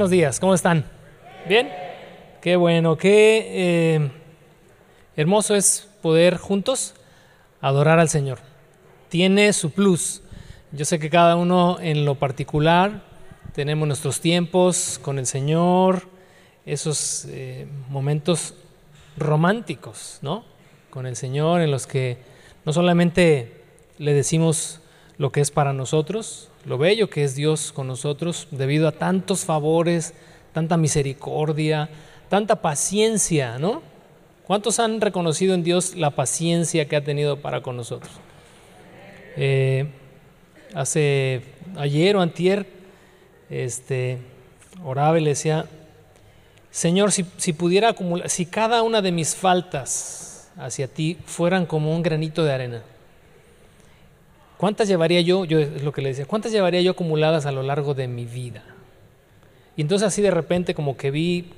Buenos días, ¿cómo están? ¿Bien? Qué bueno, qué eh, hermoso es poder juntos adorar al Señor. Tiene su plus. Yo sé que cada uno en lo particular tenemos nuestros tiempos con el Señor, esos eh, momentos románticos, ¿no? Con el Señor en los que no solamente le decimos lo que es para nosotros, lo bello que es Dios con nosotros debido a tantos favores, tanta misericordia, tanta paciencia, ¿no? ¿Cuántos han reconocido en Dios la paciencia que ha tenido para con nosotros? Eh, hace ayer o antier, este, oraba y le decía, Señor, si, si pudiera acumular, si cada una de mis faltas hacia ti fueran como un granito de arena, ¿Cuántas llevaría yo? Yo es lo que le decía, ¿cuántas llevaría yo acumuladas a lo largo de mi vida? Y entonces así de repente como que vi,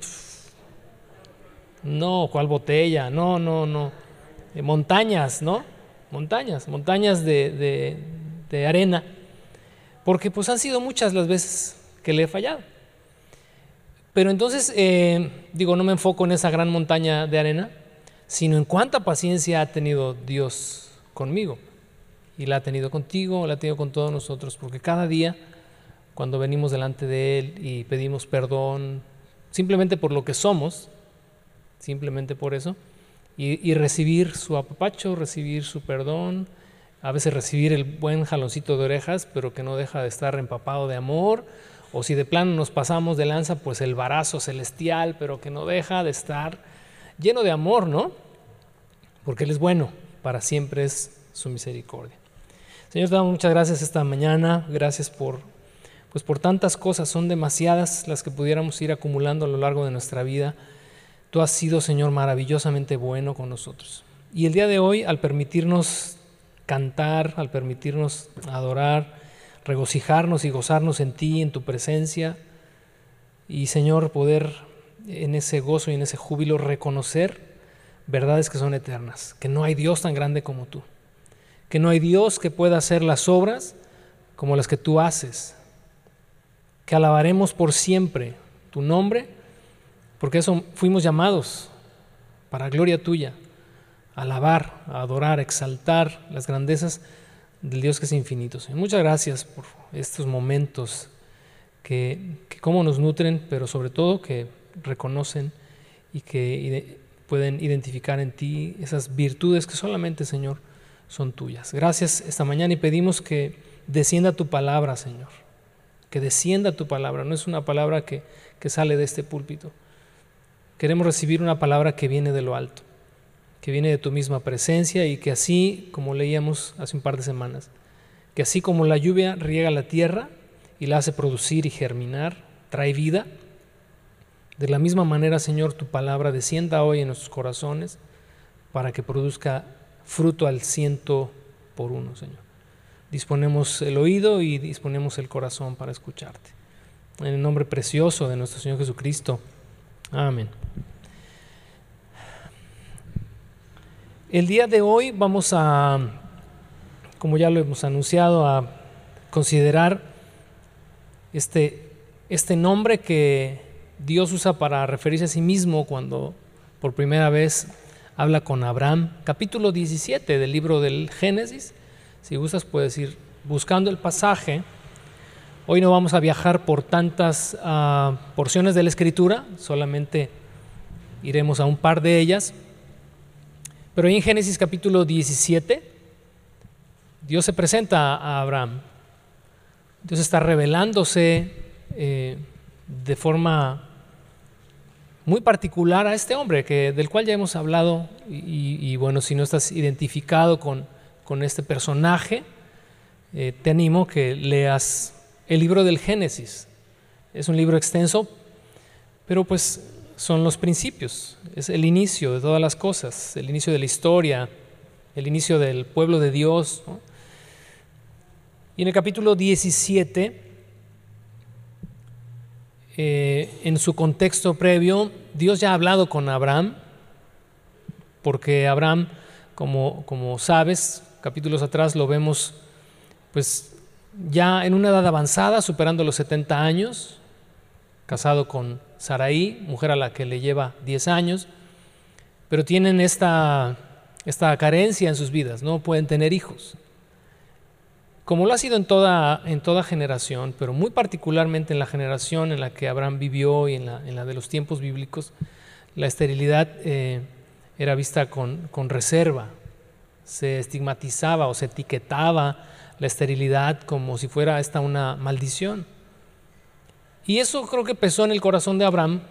no, ¿cuál botella? No, no, no. Eh, montañas, ¿no? Montañas, montañas de, de, arena. Porque pues han sido muchas las veces que le he fallado. Pero entonces, eh, digo, no me enfoco en esa gran montaña de arena, sino en cuánta paciencia ha tenido Dios conmigo y la ha tenido contigo, la ha tenido con todos nosotros, porque cada día cuando venimos delante de Él y pedimos perdón, simplemente por lo que somos, simplemente por eso, y, recibir su apapacho, recibir su perdón, a veces recibir el buen jaloncito de orejas, pero que no deja de estar empapado de amor, o si de plano nos pasamos de lanza, pues el barazo celestial, pero que no deja de estar lleno de amor, ¿no? Porque Él es bueno, para siempre es su misericordia. Señor, te damos muchas gracias esta mañana, gracias por, pues por tantas cosas, son demasiadas las que pudiéramos ir acumulando a lo largo de nuestra vida. Tú has sido, Señor, maravillosamente bueno con nosotros. Y el día de hoy, al permitirnos cantar, al permitirnos adorar, regocijarnos y gozarnos en ti, en tu presencia, y Señor, poder en ese gozo y en ese júbilo reconocer verdades que son eternas, que no hay Dios tan grande como tú que no hay Dios que pueda hacer las obras como las que tú haces, que alabaremos por siempre tu nombre, porque eso fuimos llamados para gloria tuya, alabar, adorar, exaltar las grandezas del Dios que es infinito. Muchas gracias por estos momentos que, que cómo nos nutren, pero sobre todo que reconocen y que pueden identificar en ti esas virtudes que solamente, Señor, son tuyas. Gracias esta mañana y pedimos que descienda tu palabra, Señor. Que descienda tu palabra. No es una palabra que, que sale de este púlpito. Queremos recibir una palabra que viene de lo alto, que viene de tu misma presencia y que así, como leíamos hace un par de semanas, que así como la lluvia riega la tierra y la hace producir y germinar, trae vida, de la misma manera, Señor, tu palabra descienda hoy en nuestros corazones para que produzca fruto al ciento por uno, Señor. Disponemos el oído y disponemos el corazón para escucharte. En el nombre precioso de nuestro Señor Jesucristo. Amén. El día de hoy vamos a, como ya lo hemos anunciado, a considerar este, este nombre que Dios usa para referirse a sí mismo cuando por primera vez habla con Abraham, capítulo 17 del libro del Génesis. Si gustas puedes ir buscando el pasaje. Hoy no vamos a viajar por tantas ah, porciones de la escritura, solamente iremos a un par de ellas. Pero en Génesis capítulo 17, Dios se presenta a Abraham. Dios está revelándose eh, de forma muy particular a este hombre, que, del cual ya hemos hablado, y, bueno, si no estás identificado con, con este personaje, eh, te animo que leas el libro del Génesis. Es un libro extenso, pero pues son los principios, es el inicio de todas las cosas, el inicio de la historia, el inicio del pueblo de Dios. Y en el capítulo 17 eh, en su contexto previo, Dios ya ha hablado con Abraham, porque Abraham, como, como sabes, capítulos atrás lo vemos, pues ya en una edad avanzada, superando los 70 años, casado con Saraí, mujer a la que le lleva 10 años, pero tienen esta, esta carencia en sus vidas, no pueden tener hijos. Como lo ha sido en toda, en toda generación, pero muy particularmente en la generación en la que Abraham vivió y en la, en la de los tiempos bíblicos, la esterilidad eh, era vista con, con reserva, se estigmatizaba o se etiquetaba la esterilidad como si fuera esta una maldición. Y eso creo que pesó en el corazón de Abraham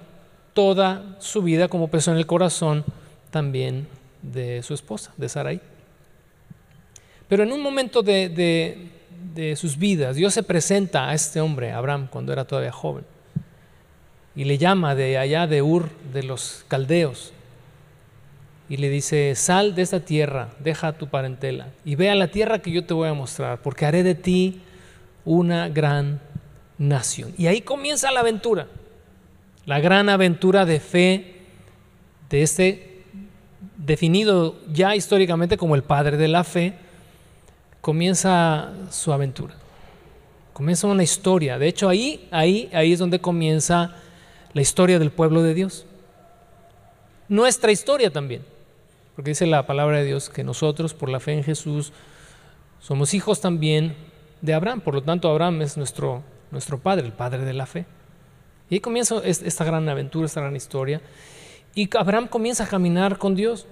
toda su vida, como pesó en el corazón también de su esposa, de Sarai. Pero en un momento de, de, sus vidas, Dios se presenta a este hombre, Abraham, cuando era todavía joven, y le llama de allá de Ur, de los caldeos, y le dice, sal de esta tierra, deja tu parentela, y ve a la tierra que yo te voy a mostrar, porque haré de ti una gran nación. Y ahí comienza la aventura, la gran aventura de fe de este definido ya históricamente como el padre de la fe, comienza su aventura. Comienza una historia. De hecho, ahí, ahí, ahí es donde comienza la historia del pueblo de Dios. Nuestra historia también. Porque dice la palabra de Dios que nosotros, por la fe en Jesús, somos hijos también de Abraham. Por lo tanto, Abraham es nuestro nuestro Padre, el Padre de la fe. Y ahí comienza esta gran aventura, esta gran historia. Y Abraham comienza a caminar con Dios.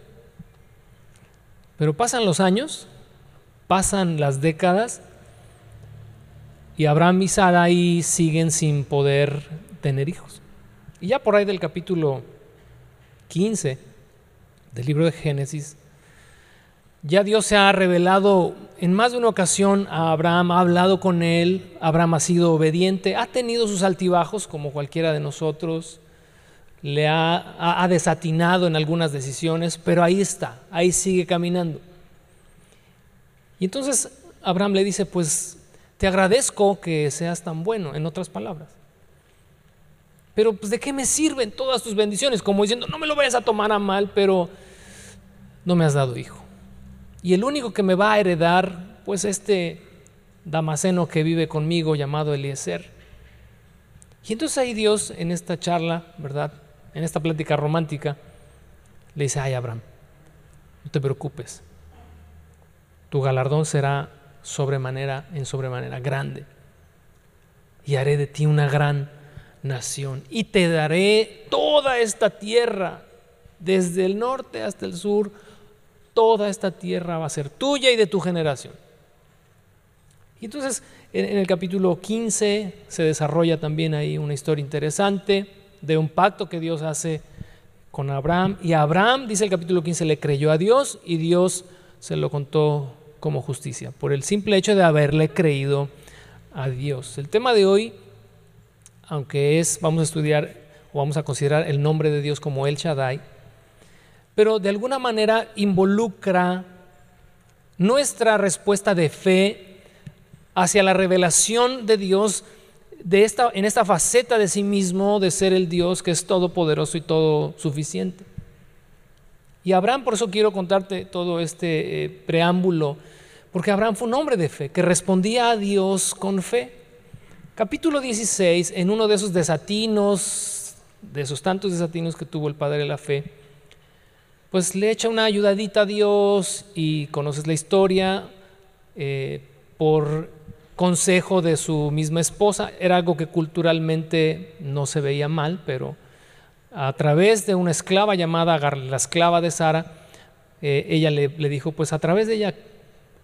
Pero pasan los años, pasan las décadas, y Abraham y Sarai siguen sin poder tener hijos. Y ya por ahí del capítulo 15 del libro de Génesis, ya Dios se ha revelado en más de una ocasión a Abraham, ha hablado con él, Abraham ha sido obediente, ha tenido sus altibajos como cualquiera de nosotros, le ha, desatinado en algunas decisiones, pero ahí está, ahí sigue caminando. Y entonces Abraham le dice, pues te agradezco que seas tan bueno, en otras palabras. Pero pues de qué me sirven todas tus bendiciones, como diciendo, no me lo vayas a tomar a mal, pero no me has dado hijo. Y el único que me va a heredar, pues este Damaseno que vive conmigo llamado Eliezer. Y entonces ahí Dios en esta charla, ¿verdad? En esta plática romántica, le dice, ay Abraham, no te preocupes, tu galardón será sobremanera, en sobremanera grande, y haré de ti una gran nación, y te daré toda esta tierra, desde el norte hasta el sur, toda esta tierra va a ser tuya y de tu generación. Y entonces en, el capítulo 15 se desarrolla también ahí una historia interesante de un pacto que Dios hace con Abraham. Y Abraham, dice el capítulo 15, le creyó a Dios y Dios se lo contó como justicia, por el simple hecho de haberle creído a Dios. El tema de hoy, aunque es, vamos a estudiar o vamos a considerar el nombre de Dios como El Shaddai, pero de alguna manera involucra nuestra respuesta de fe hacia la revelación de Dios de esta, en esta faceta de sí mismo, de ser el Dios que es todopoderoso y todo suficiente. Y Abraham, por eso quiero contarte todo este eh, preámbulo, porque Abraham fue un hombre de fe, que respondía a Dios con fe. Capítulo 16, en uno de esos desatinos, de esos tantos desatinos que tuvo el Padre de la Fe, pues le echa una ayudadita a Dios y conoces la historia eh, por consejo de su misma esposa. Era algo que culturalmente no se veía mal, pero a través de una esclava llamada Agar, la esclava de Sara, eh, ella le, dijo, pues a través de ella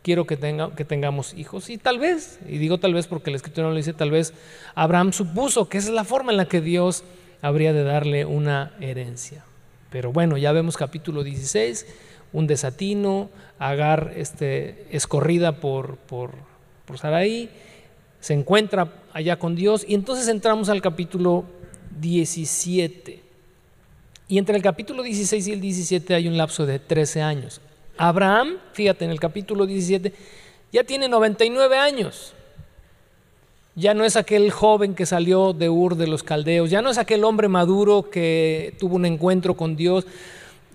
quiero que, tenga, que tengamos hijos. Y tal vez, y digo tal vez porque la escritura no le dice tal vez, Abraham supuso que esa es la forma en la que Dios habría de darle una herencia. Pero bueno, ya vemos capítulo 16, un desatino, Agar este, escorrida por, por, por Sarai, se encuentra allá con Dios y entonces entramos al capítulo 17. Y entre el capítulo 16 y el 17 hay un lapso de 13 años. Abraham, fíjate, en el capítulo 17 ya tiene 99 años. Ya no es aquel joven que salió de Ur de los Caldeos, ya no es aquel hombre maduro que tuvo un encuentro con Dios,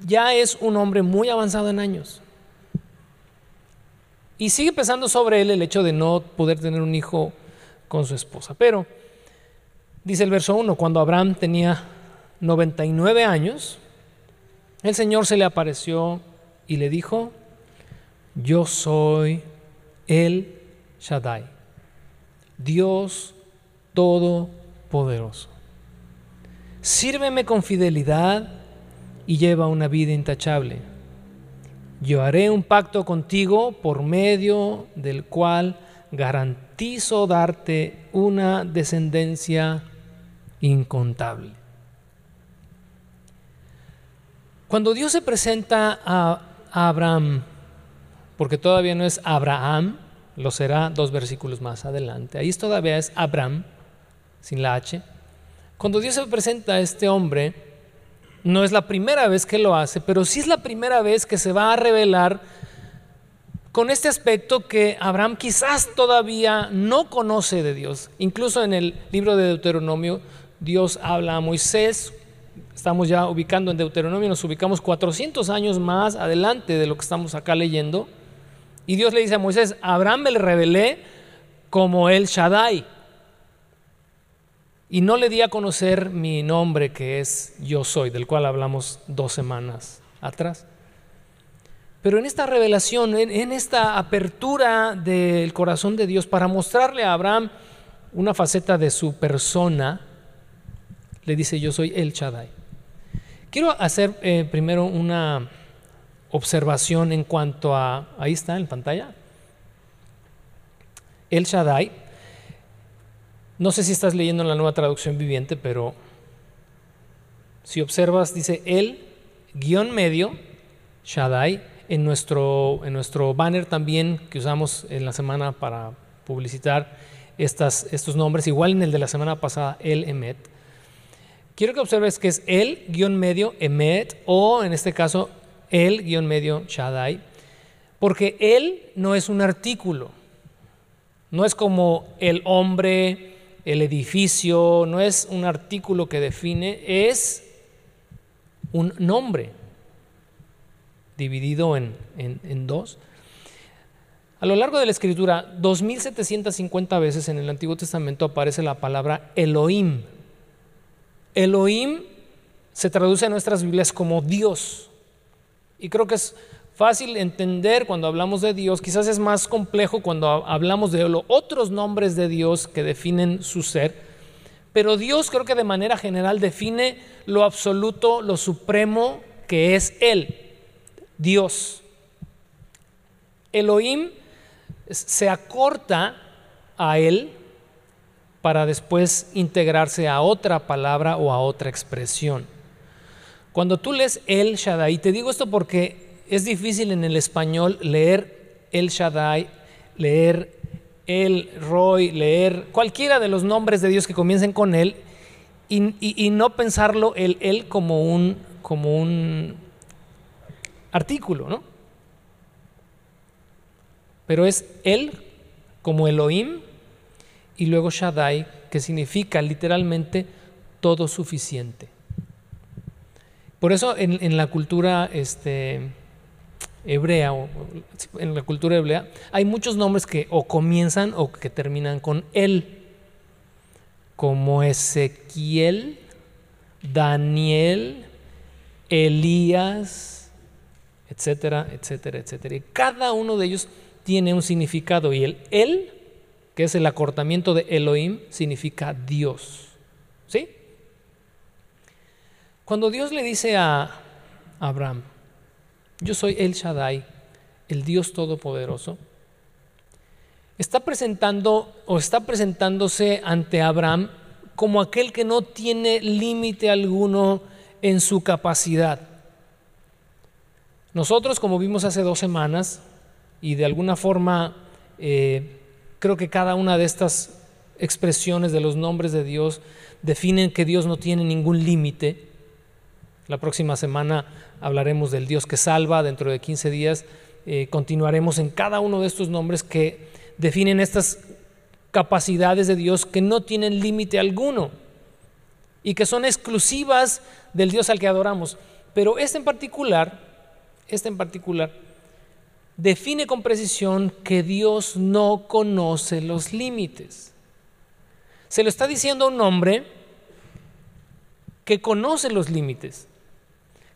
ya es un hombre muy avanzado en años. Y sigue pensando sobre él el hecho de no poder tener un hijo con su esposa. Pero Dice el verso 1, cuando Abraham tenía 99 años, el Señor se le apareció y le dijo, yo soy el Shaddai, Dios Todopoderoso. Sírveme con fidelidad y lleva una vida intachable. Yo haré un pacto contigo por medio del cual garantizo darte una descendencia incontable. Cuando Dios se presenta a Abraham, porque todavía no es Abraham, lo será dos versículos más adelante, ahí todavía es Abraham, sin la H, cuando Dios se presenta a este hombre, no es la primera vez que lo hace, pero sí es la primera vez que se va a revelar con este aspecto que Abraham quizás todavía no conoce de Dios. Incluso en el libro de Deuteronomio, Dios habla a Moisés, estamos ya ubicando en Deuteronomio, nos ubicamos 400 años más adelante de lo que estamos acá leyendo, y Dios le dice a Moisés, Abraham me le revelé como el Shaddai, y no le di a conocer mi nombre que es yo soy, del cual hablamos dos semanas atrás. Pero en esta revelación, en, esta apertura del corazón de Dios para mostrarle a Abraham una faceta de su persona, le dice yo soy el Shaddai. Quiero hacer eh, primero una observación en cuanto a, ahí está en pantalla, el Shaddai no sé si estás leyendo la nueva traducción viviente, pero si observas, dice el guion medio, Shaddai, en nuestro, en nuestro banner también que usamos en la semana para publicitar estas, estos nombres, igual en el de la semana pasada, el Emet. Quiero que observes que es el guion medio Emet o en este caso el guion medio Shaddai, porque él no es un artículo, no es como el hombre, el edificio, no es un artículo que define, es un nombre dividido en, dos. A lo largo de la escritura, 2750 veces en el Antiguo Testamento aparece la palabra Elohim. Elohim se traduce en nuestras Biblias como Dios. Y creo que es fácil entender cuando hablamos de Dios, quizás es más complejo cuando hablamos de otros nombres de Dios que definen su ser, pero Dios creo que de manera general define lo absoluto, lo supremo que es Él, Dios. Elohim se acorta a Él para después integrarse a otra palabra o a otra expresión. Cuando tú lees El Shaddai, te digo esto porque es difícil en el español leer el Shaddai, leer el Roy, leer cualquiera de los nombres de Dios que comiencen con él y, no pensarlo el él como un, como un artículo, ¿no? Pero es él como Elohim y luego Shaddai, que significa literalmente todo suficiente. Por eso en, en la cultura este, hebrea, o en la cultura hebrea, hay muchos nombres que o comienzan o que terminan con él, como Ezequiel, Daniel, Elías, etcétera, etcétera, etcétera. Y cada uno de ellos tiene un significado y el él, que es el acortamiento de Elohim, significa Dios. ¿Sí? Cuando Dios le dice a Abraham, yo soy el Shaddai, el Dios Todopoderoso, está presentando o está presentándose ante Abraham como aquel que no tiene límite alguno en su capacidad. Nosotros, como vimos hace dos semanas, y de alguna forma eh, creo que cada una de estas expresiones de los nombres de Dios definen que Dios no tiene ningún límite. La próxima semana hablaremos del Dios que salva, dentro de 15 días eh, continuaremos en cada uno de estos nombres que definen estas capacidades de Dios que no tienen límite alguno y que son exclusivas del Dios al que adoramos. Pero este en particular, este en particular, define con precisión que Dios no conoce los límites. Se lo está diciendo a un hombre que conoce los límites,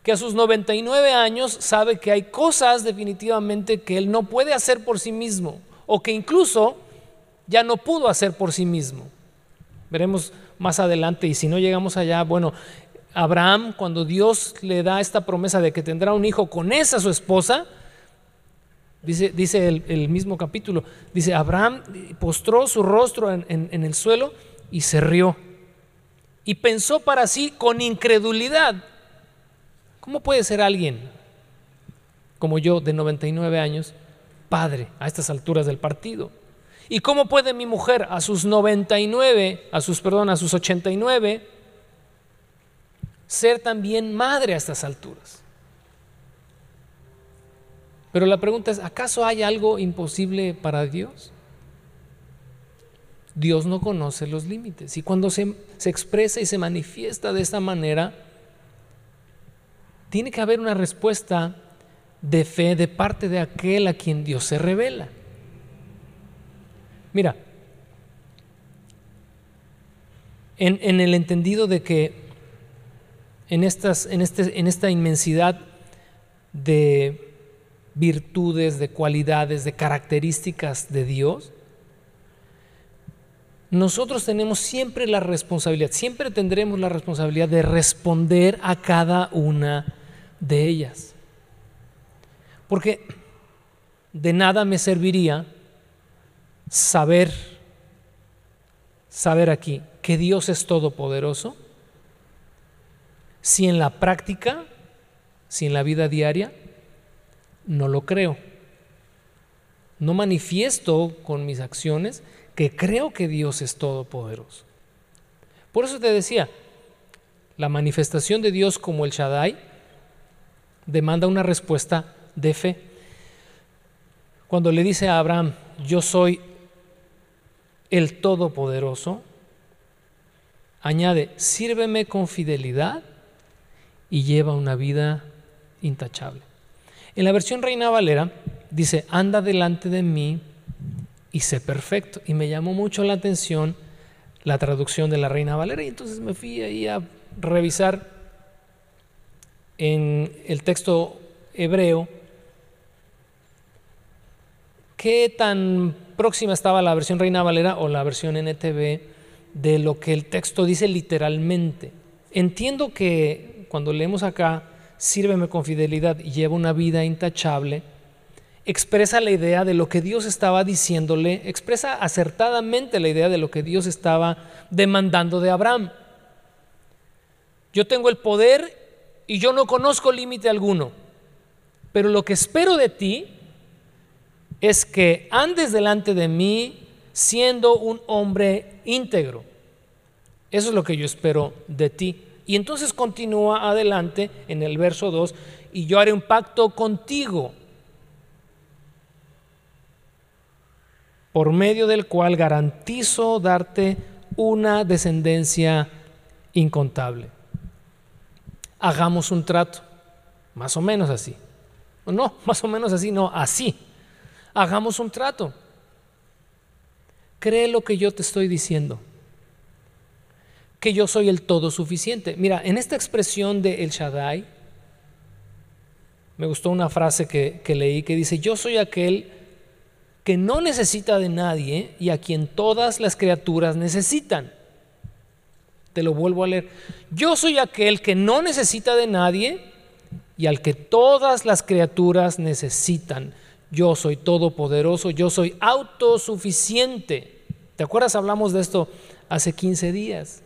que a sus 99 años sabe que hay cosas definitivamente que él no puede hacer por sí mismo o que incluso ya no pudo hacer por sí mismo. Veremos más adelante y si no llegamos allá, bueno, Abraham cuando Dios le da esta promesa de que tendrá un hijo con esa su esposa, dice, dice el, mismo capítulo, dice, Abraham postró su rostro en, en el suelo y se rió y pensó para sí con incredulidad, ¿cómo puede ser alguien como yo de 99 años padre a estas alturas del partido? ¿Y cómo puede mi mujer a sus 99, a sus, perdón, a sus 89, ser también madre a estas alturas? Pero la pregunta es, ¿acaso hay algo imposible para Dios? Dios no conoce los límites. Y cuando se, se, expresa y se manifiesta de esta manera, tiene que haber una respuesta de fe de parte de aquel a quien Dios se revela. Mira, en, el entendido de que en, estas, en, este, en esta inmensidad de virtudes, de cualidades, de características de Dios, nosotros tenemos siempre la responsabilidad, siempre tendremos la responsabilidad de responder a cada una de ellas. Porque de nada me serviría saber, saber aquí que Dios es todopoderoso, si en la práctica, si en la vida diaria, no lo creo. No manifiesto con mis acciones que creo que Dios es todopoderoso. Por eso te decía, la manifestación de Dios como el Shaddai demanda una respuesta de fe. Cuando le dice a Abraham, yo soy el Todopoderoso, añade, sírveme con fidelidad y lleva una vida intachable. En la versión Reina Valera dice, anda delante de mí y sé perfecto. Y me llamó mucho la atención la traducción de la Reina Valera y entonces me fui ahí a revisar en el texto hebreo qué tan próxima estaba la versión Reina Valera o la versión NTV de lo que el texto dice literalmente. Entiendo que cuando leemos acá, sírveme con fidelidad y lleva una vida intachable, expresa la idea de lo que Dios estaba diciéndole, expresa acertadamente la idea de lo que Dios estaba demandando de Abraham. Yo tengo el poder y yo no conozco límite alguno, pero lo que espero de ti es que andes delante de mí siendo un hombre íntegro. Eso es lo que yo espero de ti. Y entonces continúa adelante en el verso 2, y yo haré un pacto contigo, por medio del cual garantizo darte una descendencia incontable. Hagamos un trato, más o menos así. No, más o menos así, no, así hagamos un trato. Cree lo que yo te estoy diciendo. Que yo soy el todo suficiente. Mira, en esta expresión de El Shaddai, me gustó una frase que, que leí que dice, yo soy aquel que no necesita de nadie y a quien todas las criaturas necesitan. Te lo vuelvo a leer. Yo soy aquel que no necesita de nadie y al que todas las criaturas necesitan yo soy todopoderoso, yo soy autosuficiente. ¿Te acuerdas? Hablamos de esto hace 15 días.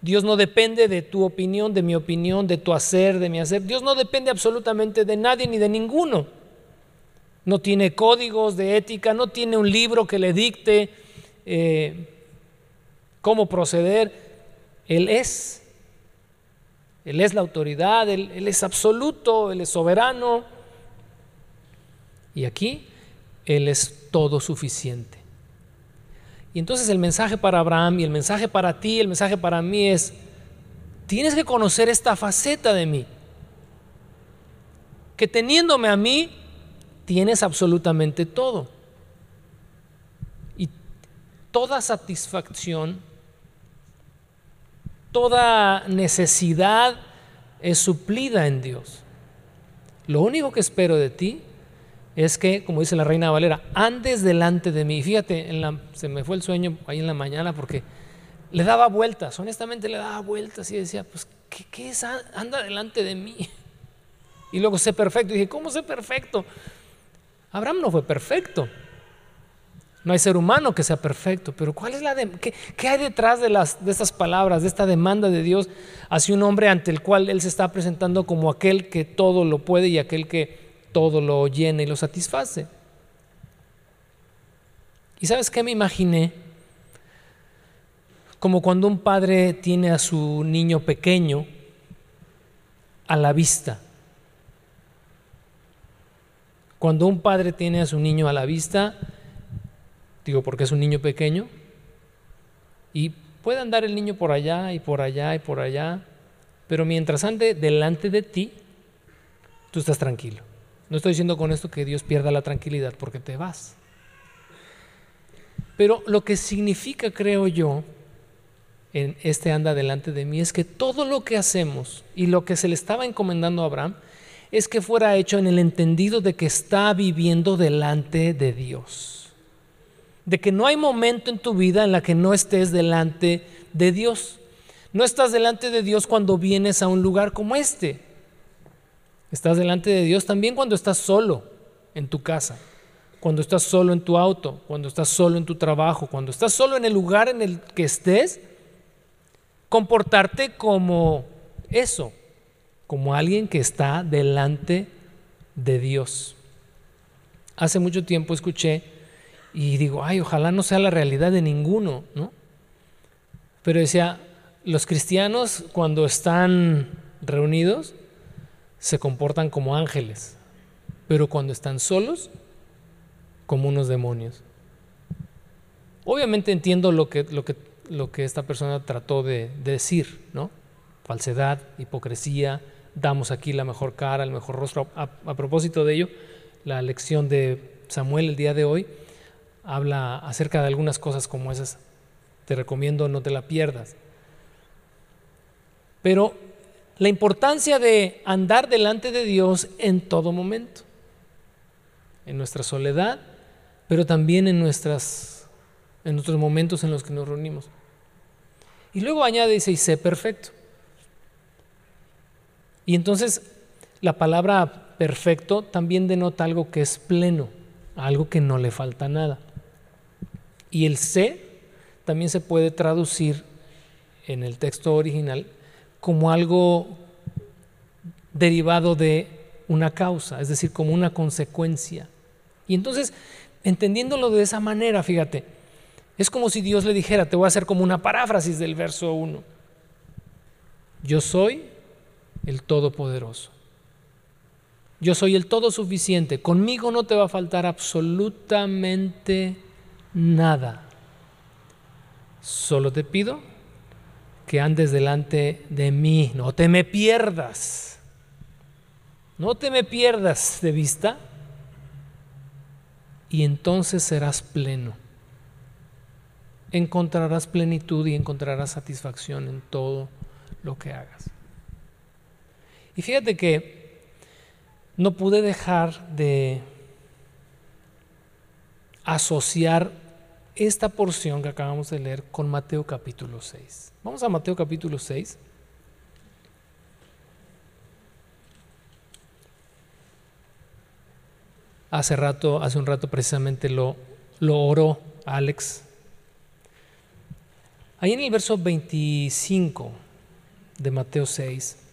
Dios no depende de tu opinión, de mi opinión, de tu hacer, de mi hacer. Dios no depende absolutamente de nadie ni de ninguno. No tiene códigos de ética, no tiene un libro que le dicte eh, cómo proceder. Él es. Él es la autoridad, él es absoluto, Él es soberano. Y aquí Él es todo suficiente. Y entonces el mensaje para Abraham y el mensaje para ti, el mensaje para mí es, tienes que conocer esta faceta de mí. Que teniéndome a mí, tienes absolutamente todo. Y toda satisfacción toda necesidad es suplida en Dios. Lo único que espero de ti es que, como dice la reina Valera, andes delante de mí. Fíjate, se me fue el sueño ahí en la mañana porque le daba vueltas, honestamente le daba vueltas y decía, pues, ¿qué, es? Anda delante de mí. Y luego sé perfecto. Y dije, ¿cómo sé perfecto? Abraham no fue perfecto. No hay ser humano que sea perfecto, pero ¿cuál es la qué, hay detrás de, de estas palabras, de esta demanda de Dios hacia un hombre ante el cual Él se está presentando como aquel que todo lo puede y aquel que todo lo llena y lo satisface? ¿Y sabes qué me imaginé? Como cuando un padre tiene a su niño pequeño a la vista. Cuando un padre tiene a su niño a la vista, Digo, porque es un niño pequeño. Y puede andar el niño por allá y por allá y por allá. Pero mientras ande delante de ti, tú estás tranquilo. No estoy diciendo con esto que Dios pierda la tranquilidad porque te vas. Pero lo que significa, creo yo, en este anda delante de mí es que todo lo que hacemos y lo que se le estaba encomendando a Abraham es que fuera hecho en el entendido de que está viviendo delante de Dios de que no hay momento en tu vida en la que no estés delante de Dios. No estás delante de Dios cuando vienes a un lugar como este. Estás delante de Dios también cuando estás solo en tu casa, cuando estás solo en tu auto, cuando estás solo en tu trabajo, cuando estás solo en el lugar en el que estés. Comportarte como eso, como alguien que está delante de Dios. Hace mucho tiempo escuché y digo, ay, ojalá no sea la realidad de ninguno, ¿no? Pero decía, los cristianos cuando están reunidos se comportan como ángeles, pero cuando están solos, como unos demonios. Obviamente entiendo lo que, lo que, lo que esta persona trató de, decir, ¿no? Falsedad, hipocresía, damos aquí la mejor cara, el mejor rostro. a propósito de ello, la lección de Samuel el día de hoy habla acerca de algunas cosas como esas. Te recomiendo no te la pierdas. Pero la importancia de andar delante de Dios en todo momento, en nuestra soledad, pero también en, en nuestros momentos en los que nos reunimos. Y luego añade, dice, y sé perfecto. Y entonces la palabra perfecto también denota algo que es pleno, algo que no le falta nada. Y el sé también se puede traducir en el texto original como algo derivado de una causa, es decir, como una consecuencia. Y entonces, entendiéndolo de esa manera, fíjate, es como si Dios le dijera, te voy a hacer como una paráfrasis del verso 1. Yo soy el Todopoderoso. Yo soy el todo suficiente. Conmigo no te va a faltar absolutamente nada. Solo te pido que andes delante de mí, no te me pierdas. No te me pierdas de vista y entonces serás pleno. Encontrarás plenitud y encontrarás satisfacción en todo lo que hagas. Y fíjate que no pude dejar de asociar esta porción que acabamos de leer con Mateo capítulo 6. Vamos a Mateo capítulo 6. Hace rato, hace un rato precisamente lo, lo oró Alex. Ahí en el verso 25 de Mateo 6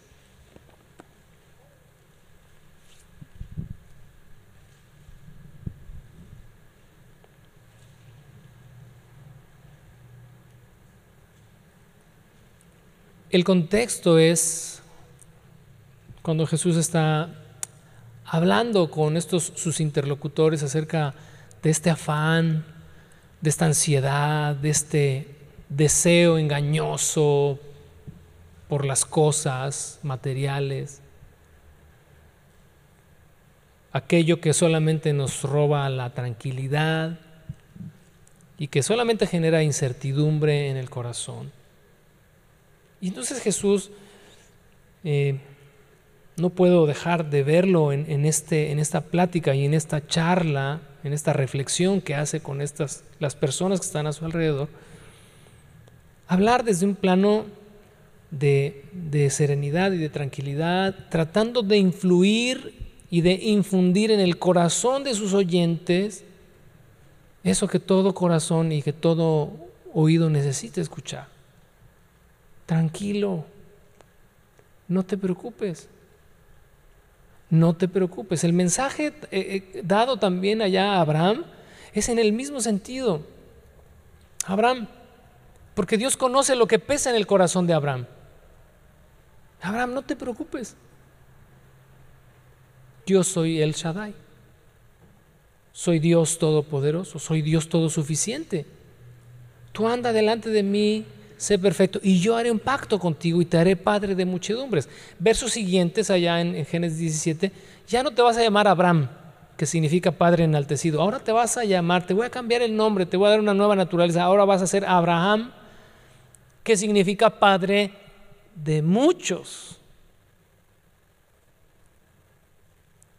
El contexto es cuando Jesús está hablando con estos sus interlocutores acerca de este afán, de esta ansiedad, de este deseo engañoso por las cosas materiales, aquello que solamente nos roba la tranquilidad y que solamente genera incertidumbre en el corazón. Y entonces Jesús, eh, no puedo dejar de verlo en, este, en esta plática y en esta charla, en esta reflexión que hace con estas, las personas que están a su alrededor, hablar desde un plano de, de serenidad y de tranquilidad, tratando de influir y de infundir en el corazón de sus oyentes eso que todo corazón y que todo oído necesita escuchar. Tranquilo, no te preocupes, no te preocupes. El mensaje eh, eh, dado también allá a Abraham es en el mismo sentido. Abraham, porque Dios conoce lo que pesa en el corazón de Abraham. Abraham, no te preocupes. Yo soy el Shaddai. Soy Dios todopoderoso, soy Dios todo suficiente. Tú anda delante de mí, sé perfecto, y yo haré un pacto contigo y te haré padre de muchedumbres. Versos siguientes allá en, Génesis 17, ya no te vas a llamar Abraham, que significa padre enaltecido. Ahora te vas a llamar, te voy a cambiar el nombre, te voy a dar una nueva naturaleza. Ahora vas a ser Abraham, que significa padre de muchos.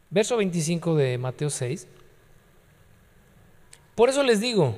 Verso 25 de Mateo 6. Por eso les digo,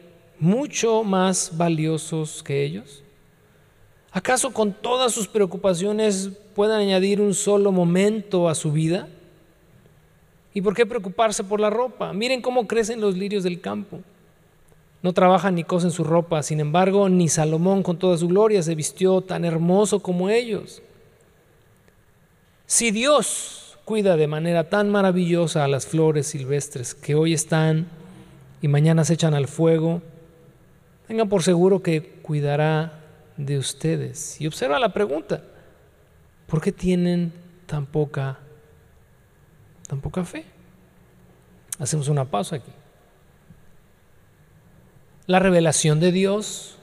mucho más valiosos que ellos? ¿Acaso con todas sus preocupaciones puedan añadir un solo momento a su vida? ¿Y por qué preocuparse por la ropa? Miren cómo crecen los lirios del campo. No trabajan ni cosen su ropa, sin embargo, ni Salomón con toda su gloria se vistió tan hermoso como ellos. Si Dios cuida de manera tan maravillosa a las flores silvestres que hoy están y mañana se echan al fuego, tengan por seguro que cuidará de ustedes. Y observa la pregunta, ¿por qué tienen tan poca, tan poca fe? Hacemos una pausa aquí. La revelación de Dios,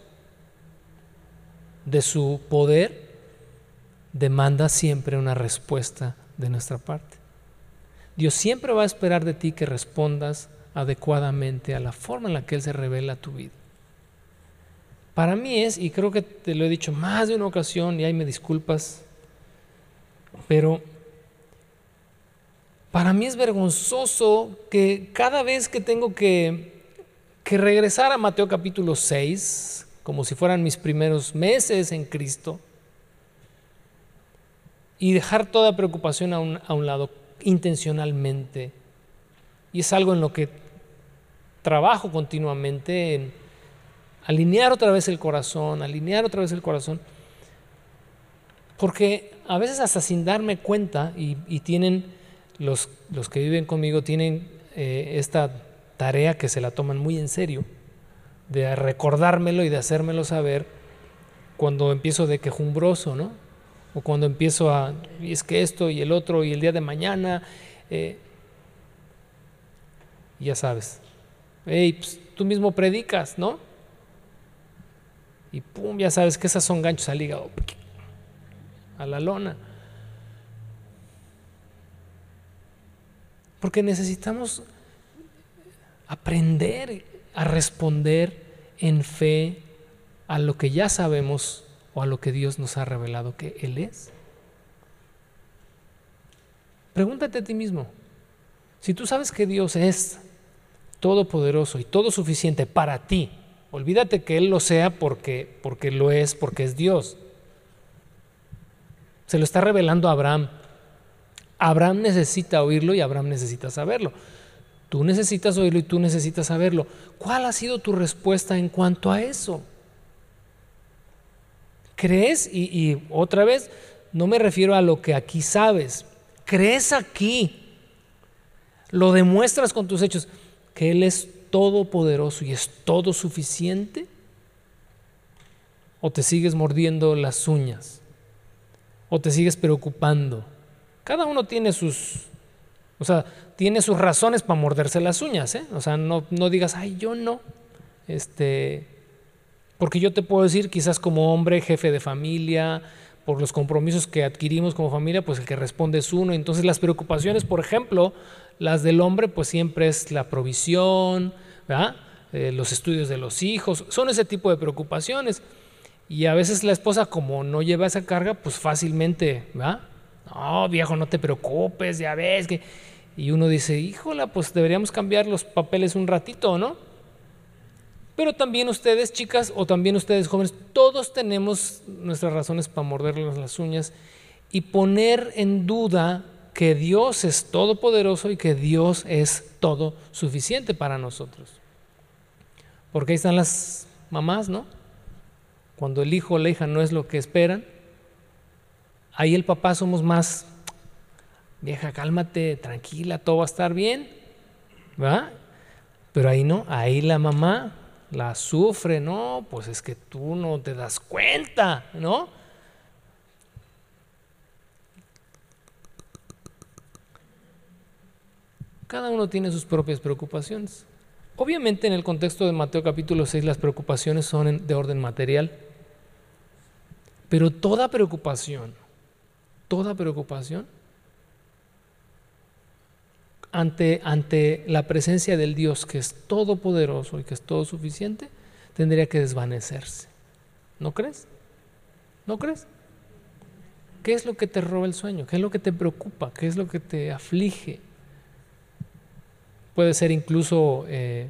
de su poder, demanda siempre una respuesta de nuestra parte. Dios siempre va a esperar de ti que respondas adecuadamente a la forma en la que Él se revela a tu vida. Para mí es, y creo que te lo he dicho más de una ocasión, y ahí me disculpas, pero para mí es vergonzoso que cada vez que tengo que, que regresar a Mateo capítulo 6, como si fueran mis primeros meses en Cristo, y dejar toda preocupación a un, a un lado intencionalmente. Y es algo en lo que trabajo continuamente, en alinear otra vez el corazón, alinear otra vez el corazón. Porque a veces hasta sin darme cuenta, y, tienen, los, los, que viven conmigo tienen eh, esta tarea que se la toman muy en serio, de recordármelo y de hacérmelo saber cuando empiezo de quejumbroso, ¿no? o cuando empiezo a, y es que esto y el otro y el día de mañana, eh, ya sabes, hey, pues, tú mismo predicas, ¿no? Y pum, ya sabes que esas son ganchos al hígado, a la lona. Porque necesitamos aprender a responder en fe a lo que ya sabemos a lo que Dios nos ha revelado que Él es? Pregúntate a ti mismo, si tú sabes que Dios es todopoderoso y todo suficiente para ti, olvídate que Él lo sea porque, porque lo es, porque es Dios. Se lo está revelando a Abraham. Abraham necesita oírlo y Abraham necesita saberlo. Tú necesitas oírlo y tú necesitas saberlo. ¿Cuál ha sido tu respuesta en cuanto a eso? crees, y, otra vez, no me refiero a lo que aquí sabes, crees aquí, lo demuestras con tus hechos, que Él es todopoderoso y es todo suficiente. o te sigues mordiendo las uñas o te sigues preocupando. Cada uno tiene sus, o sea, tiene sus razones para morderse las uñas, ¿eh? O sea, no, no digas, ay, yo no. Este, porque yo te puedo decir, quizás como hombre, jefe de familia, por los compromisos que adquirimos como familia, pues el que responde es uno. Entonces las preocupaciones, por ejemplo, las del hombre, pues siempre es la provisión, eh, los estudios de los hijos, son ese tipo de preocupaciones. Y a veces la esposa, como no lleva esa carga, pues fácilmente, ¿verdad? No, viejo, no te preocupes, ya ves que... Y uno dice, híjola, pues deberíamos cambiar los papeles un ratito, ¿no? Pero también ustedes, chicas, o también ustedes, jóvenes, todos tenemos nuestras razones para mordernos las uñas y poner en duda que Dios es todopoderoso y que Dios es todo suficiente para nosotros. Porque ahí están las mamás, ¿no? Cuando el hijo o la hija no es lo que esperan, ahí el papá somos más, vieja, cálmate, tranquila, todo va a estar bien, ¿va? Pero ahí no, ahí la mamá la sufre, no, pues es que tú no te das cuenta, ¿no? Cada uno tiene sus propias preocupaciones. Obviamente en el contexto de Mateo capítulo 6 las preocupaciones son de orden material. Pero toda preocupación, toda preocupación ante, ante la presencia del Dios que es todopoderoso y que es todo suficiente, tendría que desvanecerse. ¿No crees? ¿No crees? ¿Qué es lo que te roba el sueño? ¿Qué es lo que te preocupa? ¿Qué es lo que te aflige? Puede ser incluso eh,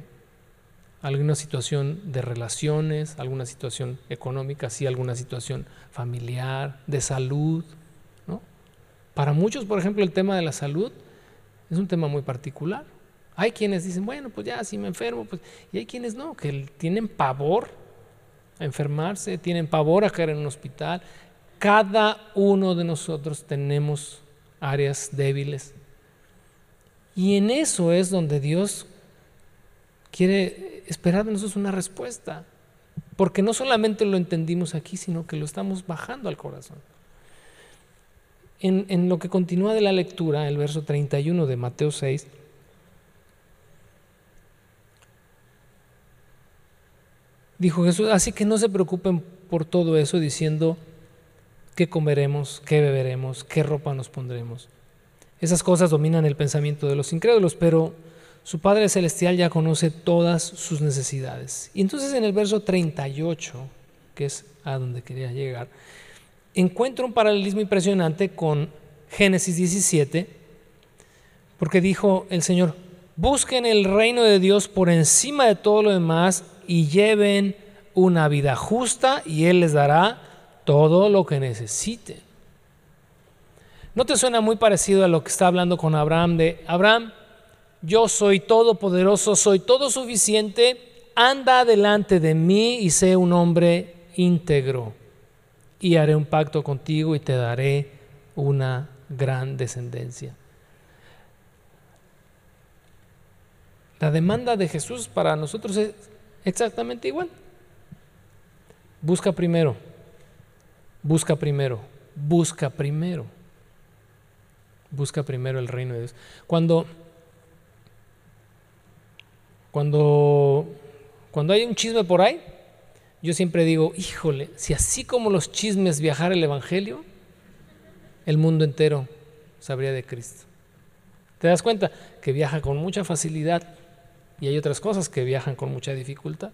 alguna situación de relaciones, alguna situación económica, sí, alguna situación familiar, de salud. ¿no? Para muchos, por ejemplo, el tema de la salud es un tema muy particular. Hay quienes dicen, bueno, pues ya, si me enfermo, pues... Y hay quienes no, que tienen pavor a enfermarse, tienen pavor a caer en un hospital. Cada uno de nosotros tenemos áreas débiles. Y en eso es donde Dios quiere esperar de nosotros una respuesta. Porque no solamente lo entendimos aquí, sino que lo estamos bajando al corazón. En, lo que continúa de la lectura, el verso 31 de Mateo 6, dijo Jesús, así que no se preocupen por todo eso diciendo qué comeremos, qué beberemos, qué ropa nos pondremos. Esas cosas dominan el pensamiento de los incrédulos, pero su Padre Celestial ya conoce todas sus necesidades. Y entonces en el verso 38, que es a donde quería llegar, encuentro un paralelismo impresionante con Génesis 17, porque dijo el Señor, busquen el reino de Dios por encima de todo lo demás y lleven una vida justa y Él les dará todo lo que necesiten. ¿No te suena muy parecido a lo que está hablando con Abraham de, Abraham, yo soy todopoderoso, soy todo suficiente, anda delante de mí y sé un hombre íntegro y haré un pacto contigo y te daré una gran descendencia. La demanda de Jesús para nosotros es exactamente igual. Busca primero, busca primero, busca primero, busca primero el reino de Dios. Cuando, cuando, cuando hay un chisme por ahí, yo siempre digo, híjole, si así como los chismes viajara el Evangelio, el mundo entero sabría de Cristo. ¿Te das cuenta? Que viaja con mucha facilidad y hay otras cosas que viajan con mucha dificultad.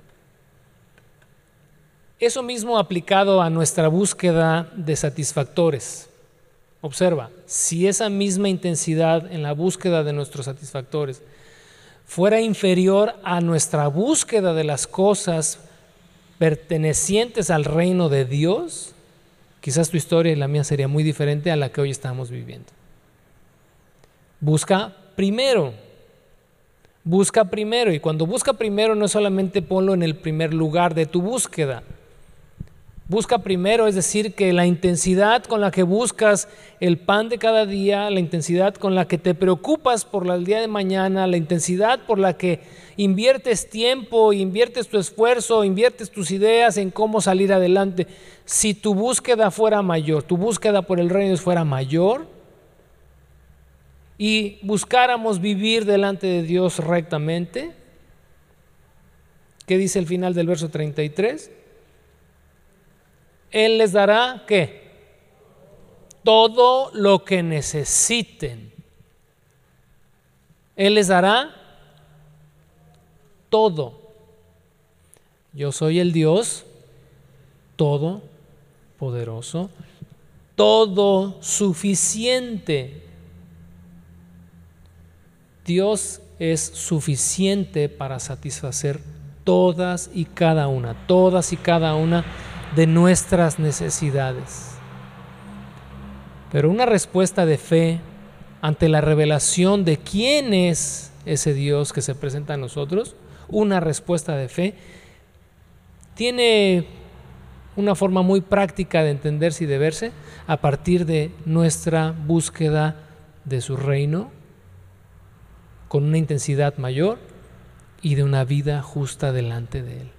Eso mismo aplicado a nuestra búsqueda de satisfactores. Observa, si esa misma intensidad en la búsqueda de nuestros satisfactores fuera inferior a nuestra búsqueda de las cosas pertenecientes al reino de Dios, quizás tu historia y la mía sería muy diferente a la que hoy estamos viviendo. Busca primero, busca primero, y cuando busca primero no solamente ponlo en el primer lugar de tu búsqueda, Busca primero, es decir, que la intensidad con la que buscas el pan de cada día, la intensidad con la que te preocupas por el día de mañana, la intensidad por la que inviertes tiempo, inviertes tu esfuerzo, inviertes tus ideas en cómo salir adelante. Si tu búsqueda fuera mayor, tu búsqueda por el reino fuera mayor y buscáramos vivir delante de Dios rectamente, ¿qué dice el final del verso 33? Él les dará qué? Todo lo que necesiten. Él les dará todo. Yo soy el Dios todopoderoso, todo suficiente. Dios es suficiente para satisfacer todas y cada una, todas y cada una de nuestras necesidades. Pero una respuesta de fe ante la revelación de quién es ese Dios que se presenta a nosotros, una respuesta de fe, tiene una forma muy práctica de entenderse y de verse a partir de nuestra búsqueda de su reino con una intensidad mayor y de una vida justa delante de Él.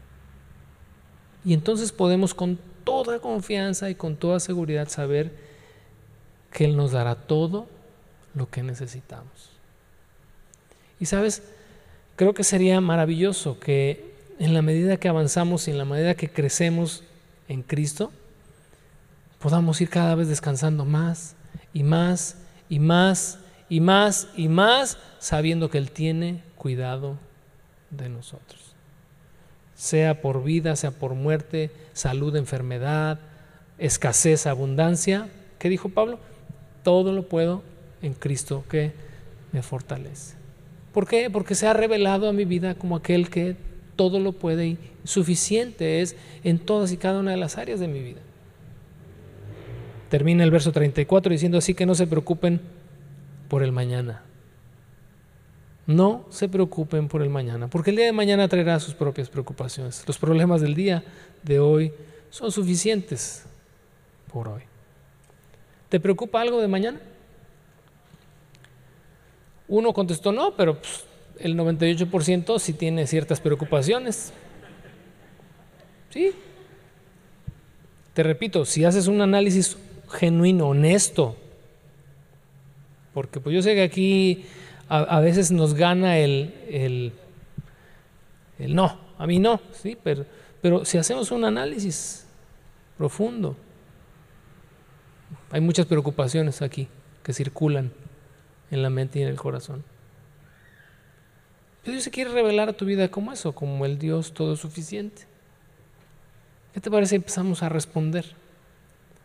Y entonces podemos con toda confianza y con toda seguridad saber que Él nos dará todo lo que necesitamos. Y sabes, creo que sería maravilloso que en la medida que avanzamos y en la medida que crecemos en Cristo, podamos ir cada vez descansando más y más y más y más y más, sabiendo que Él tiene cuidado de nosotros sea por vida, sea por muerte, salud, enfermedad, escasez, abundancia. ¿Qué dijo Pablo? Todo lo puedo en Cristo que me fortalece. ¿Por qué? Porque se ha revelado a mi vida como aquel que todo lo puede y suficiente es en todas y cada una de las áreas de mi vida. Termina el verso 34 diciendo así que no se preocupen por el mañana. No se preocupen por el mañana, porque el día de mañana traerá sus propias preocupaciones. Los problemas del día de hoy son suficientes por hoy. ¿Te preocupa algo de mañana? Uno contestó no, pero pues, el 98% sí tiene ciertas preocupaciones. ¿Sí? Te repito, si haces un análisis genuino, honesto, porque pues yo sé que aquí a, veces nos gana el, el, el, no, a mí no, ¿sí? pero, pero si hacemos un análisis profundo, hay muchas preocupaciones aquí que circulan en la mente y en el corazón. Pero Dios se quiere revelar a tu vida como eso, como el Dios todo suficiente. ¿Qué te parece si empezamos a responder?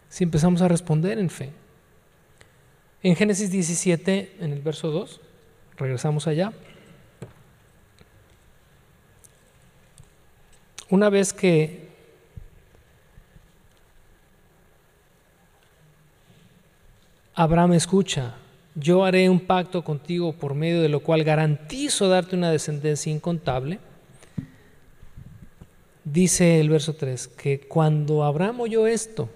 Si empezamos a responder en fe. En Génesis 17, en el verso 2, Regresamos allá. Una vez que Abraham escucha, yo haré un pacto contigo por medio de lo cual garantizo darte una descendencia incontable. Dice el verso 3, que cuando Abraham oyó esto,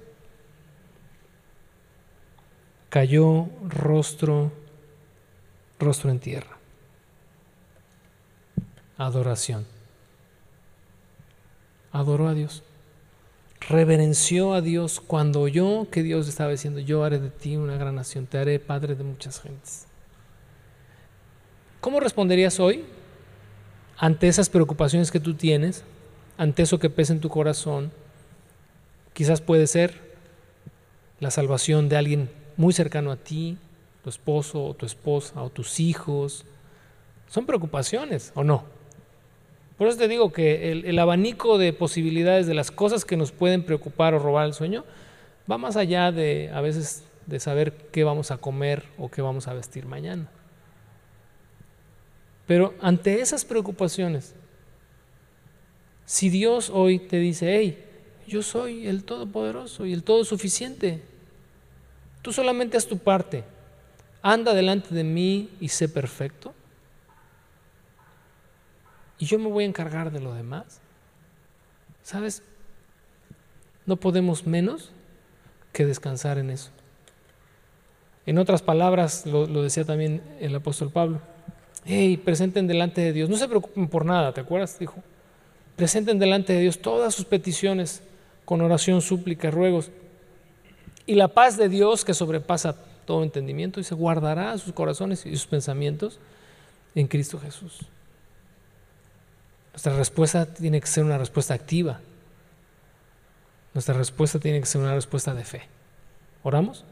cayó rostro rostro en tierra. Adoración. Adoró a Dios. Reverenció a Dios cuando oyó que Dios estaba diciendo, yo haré de ti una gran nación, te haré padre de muchas gentes. ¿Cómo responderías hoy ante esas preocupaciones que tú tienes, ante eso que pesa en tu corazón? Quizás puede ser la salvación de alguien muy cercano a ti, tu esposo o tu esposa o tus hijos. Son preocupaciones, ¿o no? Por eso te digo que el, abanico de posibilidades de las cosas que nos pueden preocupar o robar el sueño va más allá de a veces de saber qué vamos a comer o qué vamos a vestir mañana. Pero ante esas preocupaciones, si Dios hoy te dice, hey, yo soy el Todopoderoso y el Todo Suficiente, tú solamente haz tu parte, anda delante de mí y sé perfecto. Y yo me voy a encargar de lo demás. ¿Sabes? no podemos menos que descansar en eso. En otras palabras, lo, decía también el apóstol Pablo, hey, presenten delante de Dios, no se preocupen por nada, ¿te acuerdas? Dijo, presenten delante de Dios todas sus peticiones con oración, súplica, ruegos. Y la paz de Dios que sobrepasa todo entendimiento y se guardará sus corazones y sus pensamientos en Cristo Jesús. Nuestra respuesta tiene que ser una respuesta activa. Nuestra respuesta tiene que ser una respuesta de fe. ¿Oramos?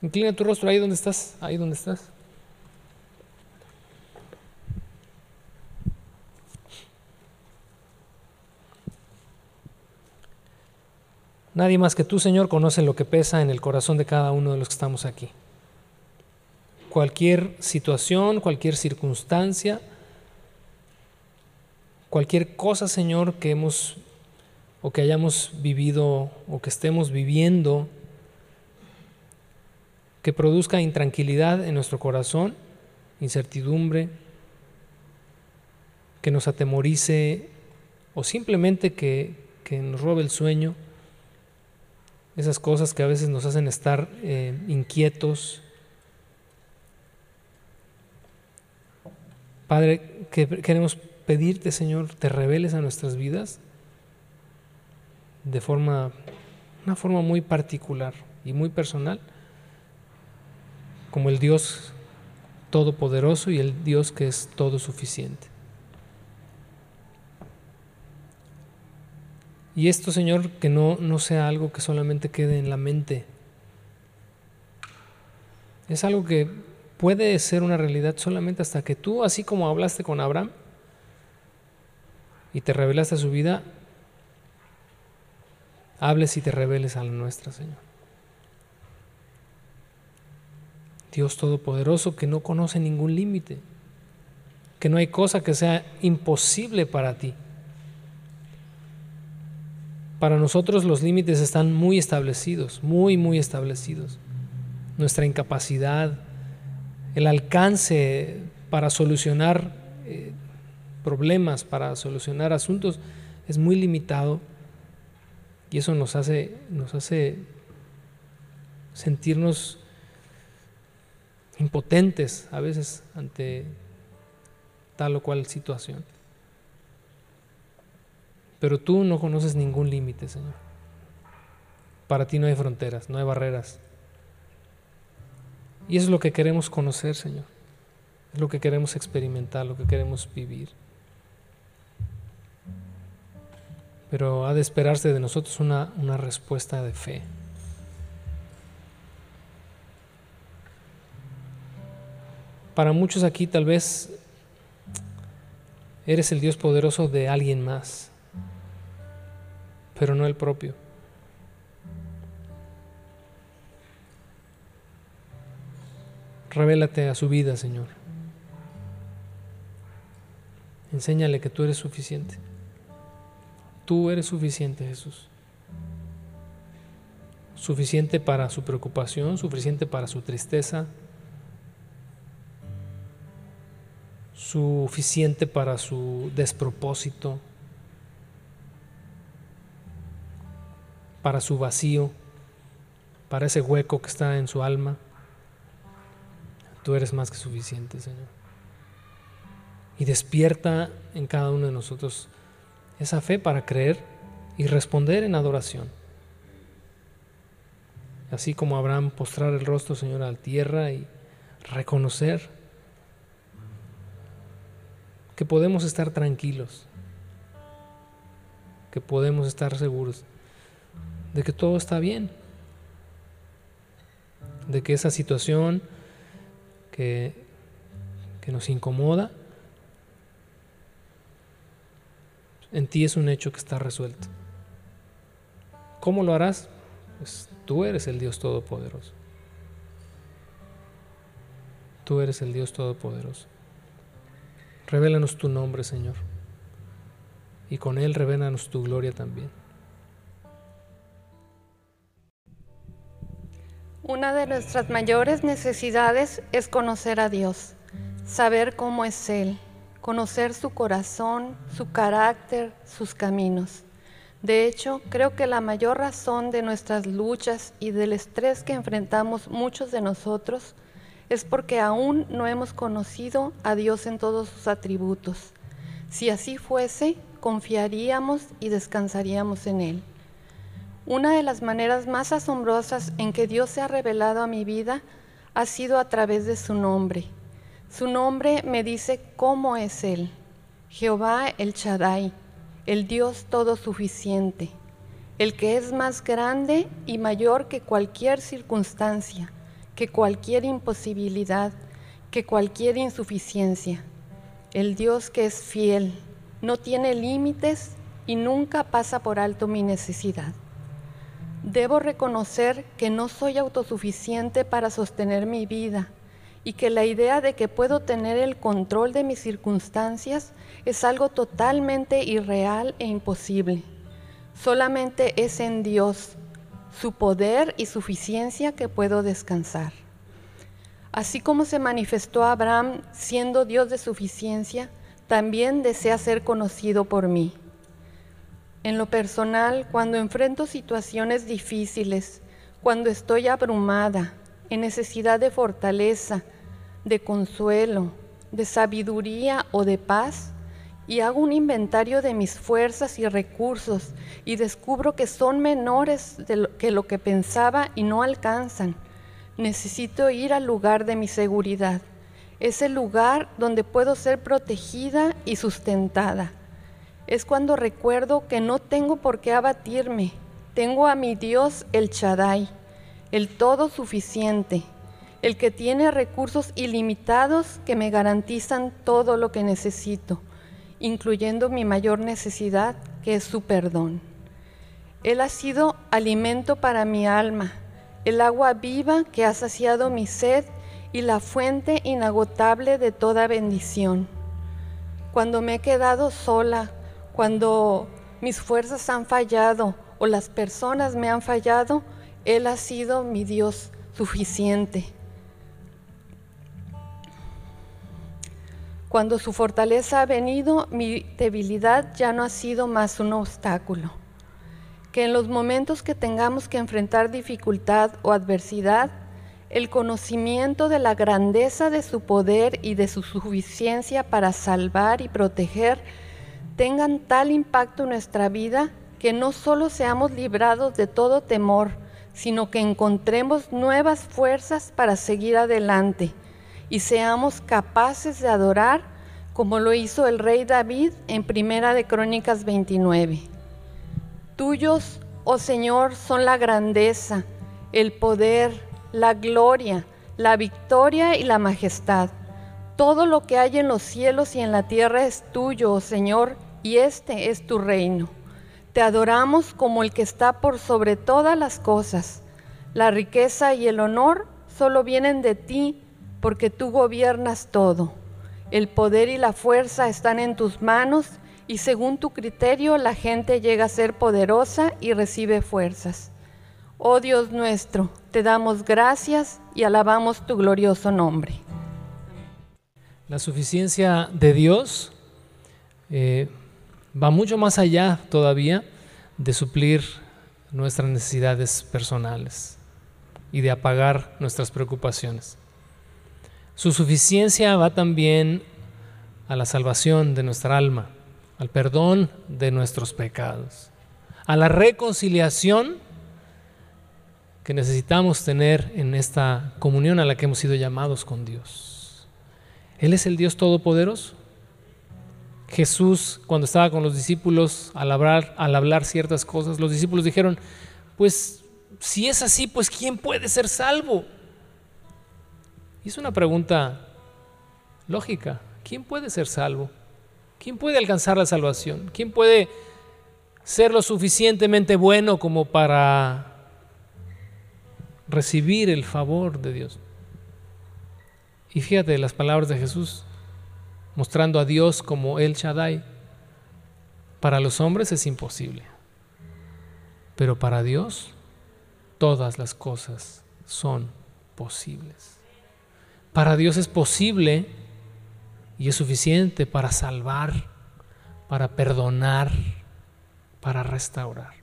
Inclina tu rostro ahí donde estás, ahí donde estás. Nadie más que tú, Señor, conoce lo que pesa en el corazón de cada uno de los que estamos aquí. Cualquier situación, cualquier circunstancia, cualquier cosa, Señor, que hemos o que hayamos vivido o que estemos viviendo que produzca intranquilidad en nuestro corazón, incertidumbre, que nos atemorice o simplemente que, que nos robe el sueño, esas cosas que a veces nos hacen estar eh, inquietos. Padre, que queremos pedirte, Señor, te reveles a nuestras vidas de forma, una forma muy particular y muy personal como el Dios todopoderoso y el Dios que es todo suficiente. Y esto, Señor, que no, no sea algo que solamente quede en la mente. Es algo que puede ser una realidad solamente hasta que tú, así como hablaste con Abraham y te revelaste a su vida, hables y te reveles a la nuestra, Señor. Dios Todopoderoso que no conoce ningún límite, que no hay cosa que sea imposible para ti. Para nosotros los límites están muy establecidos, muy, muy establecidos. Nuestra incapacidad, el alcance para solucionar eh, problemas, para solucionar asuntos, es muy limitado y eso nos hace, nos hace sentirnos impotentes a veces ante tal o cual situación. Pero tú no conoces ningún límite, Señor. Para ti no hay fronteras, no hay barreras. Y eso es lo que queremos conocer, Señor. Es lo que queremos experimentar, lo que queremos vivir. Pero ha de esperarse de nosotros una, una respuesta de fe. Para muchos aquí tal vez eres el Dios poderoso de alguien más, pero no el propio. Revélate a su vida, Señor. Enséñale que tú eres suficiente. Tú eres suficiente, Jesús. Suficiente para su preocupación, suficiente para su tristeza, suficiente para su despropósito, para su vacío, para ese hueco que está en su alma. Tú eres más que suficiente, Señor. Y despierta en cada uno de nosotros esa fe para creer y responder en adoración. Así como Abraham postrar el rostro, Señor, a la tierra y reconocer que podemos estar tranquilos, que podemos estar seguros de que todo está bien, de que esa situación que, que nos incomoda, en ti es un hecho que está resuelto. ¿Cómo lo harás? Pues tú eres el Dios Todopoderoso. Tú eres el Dios Todopoderoso. Revélanos tu nombre, Señor. Y con Él revélanos tu gloria también. Una de nuestras mayores necesidades es conocer a Dios, saber cómo es Él, conocer su corazón, su carácter, sus caminos. De hecho, creo que la mayor razón de nuestras luchas y del estrés que enfrentamos muchos de nosotros es porque aún no hemos conocido a Dios en todos sus atributos. Si así fuese, confiaríamos y descansaríamos en Él. Una de las maneras más asombrosas en que Dios se ha revelado a mi vida ha sido a través de su nombre. Su nombre me dice cómo es Él. Jehová el Shaddai, el Dios todo suficiente, el que es más grande y mayor que cualquier circunstancia, que cualquier imposibilidad, que cualquier insuficiencia, el Dios que es fiel, no tiene límites y nunca pasa por alto mi necesidad. Debo reconocer que no soy autosuficiente para sostener mi vida y que la idea de que puedo tener el control de mis circunstancias es algo totalmente irreal e imposible. Solamente es en Dios, su poder y suficiencia que puedo descansar. Así como se manifestó Abraham siendo Dios de suficiencia, también desea ser conocido por mí. En lo personal, cuando enfrento situaciones difíciles, cuando estoy abrumada, en necesidad de fortaleza, de consuelo, de sabiduría o de paz, y hago un inventario de mis fuerzas y recursos y descubro que son menores de lo que lo que pensaba y no alcanzan. Necesito ir al lugar de mi seguridad, ese lugar donde puedo ser protegida y sustentada. Es cuando recuerdo que no tengo por qué abatirme, tengo a mi Dios el Shaddai el todo suficiente, el que tiene recursos ilimitados que me garantizan todo lo que necesito, incluyendo mi mayor necesidad, que es su perdón. Él ha sido alimento para mi alma, el agua viva que ha saciado mi sed y la fuente inagotable de toda bendición. Cuando me he quedado sola, cuando mis fuerzas han fallado o las personas me han fallado, él ha sido mi Dios suficiente. Cuando su fortaleza ha venido, mi debilidad ya no ha sido más un obstáculo. Que en los momentos que tengamos que enfrentar dificultad o adversidad, el conocimiento de la grandeza de su poder y de su suficiencia para salvar y proteger tengan tal impacto en nuestra vida que no solo seamos librados de todo temor, sino que encontremos nuevas fuerzas para seguir adelante y seamos capaces de adorar como lo hizo el rey David en Primera de Crónicas 29. Tuyos, oh Señor, son la grandeza, el poder, la gloria, la victoria y la majestad. Todo lo que hay en los cielos y en la tierra es tuyo, oh Señor, y este es tu reino. Te adoramos como el que está por sobre todas las cosas. La riqueza y el honor solo vienen de ti porque tú gobiernas todo. El poder y la fuerza están en tus manos y según tu criterio la gente llega a ser poderosa y recibe fuerzas. Oh Dios nuestro, te damos gracias y alabamos tu glorioso nombre. La suficiencia de Dios eh, va mucho más allá todavía de suplir nuestras necesidades personales y de apagar nuestras preocupaciones. Su suficiencia va también a la salvación de nuestra alma, al perdón de nuestros pecados, a la reconciliación que necesitamos tener en esta comunión a la que hemos sido llamados con Dios. Él es el Dios Todopoderoso Jesús, cuando estaba con los discípulos, al hablar, al hablar ciertas cosas, los discípulos dijeron, pues si es así, pues ¿quién puede ser salvo? Es una pregunta lógica. ¿Quién puede ser salvo? ¿Quién puede alcanzar la salvación? ¿Quién puede ser lo suficientemente bueno como para recibir el favor de Dios? Y fíjate las palabras de Jesús mostrando a Dios como El Shaddai. Para los hombres es imposible, pero para Dios todas las cosas son posibles. Para Dios es posible y es suficiente para salvar, para perdonar, para restaurar.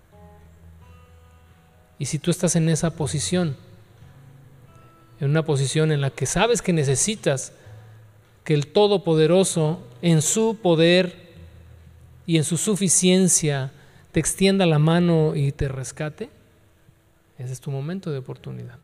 Y si tú estás en esa posición, en una posición en la que sabes que necesitas que el Todopoderoso en su poder y en su suficiencia te extienda la mano y te rescate, ese es tu momento de oportunidad.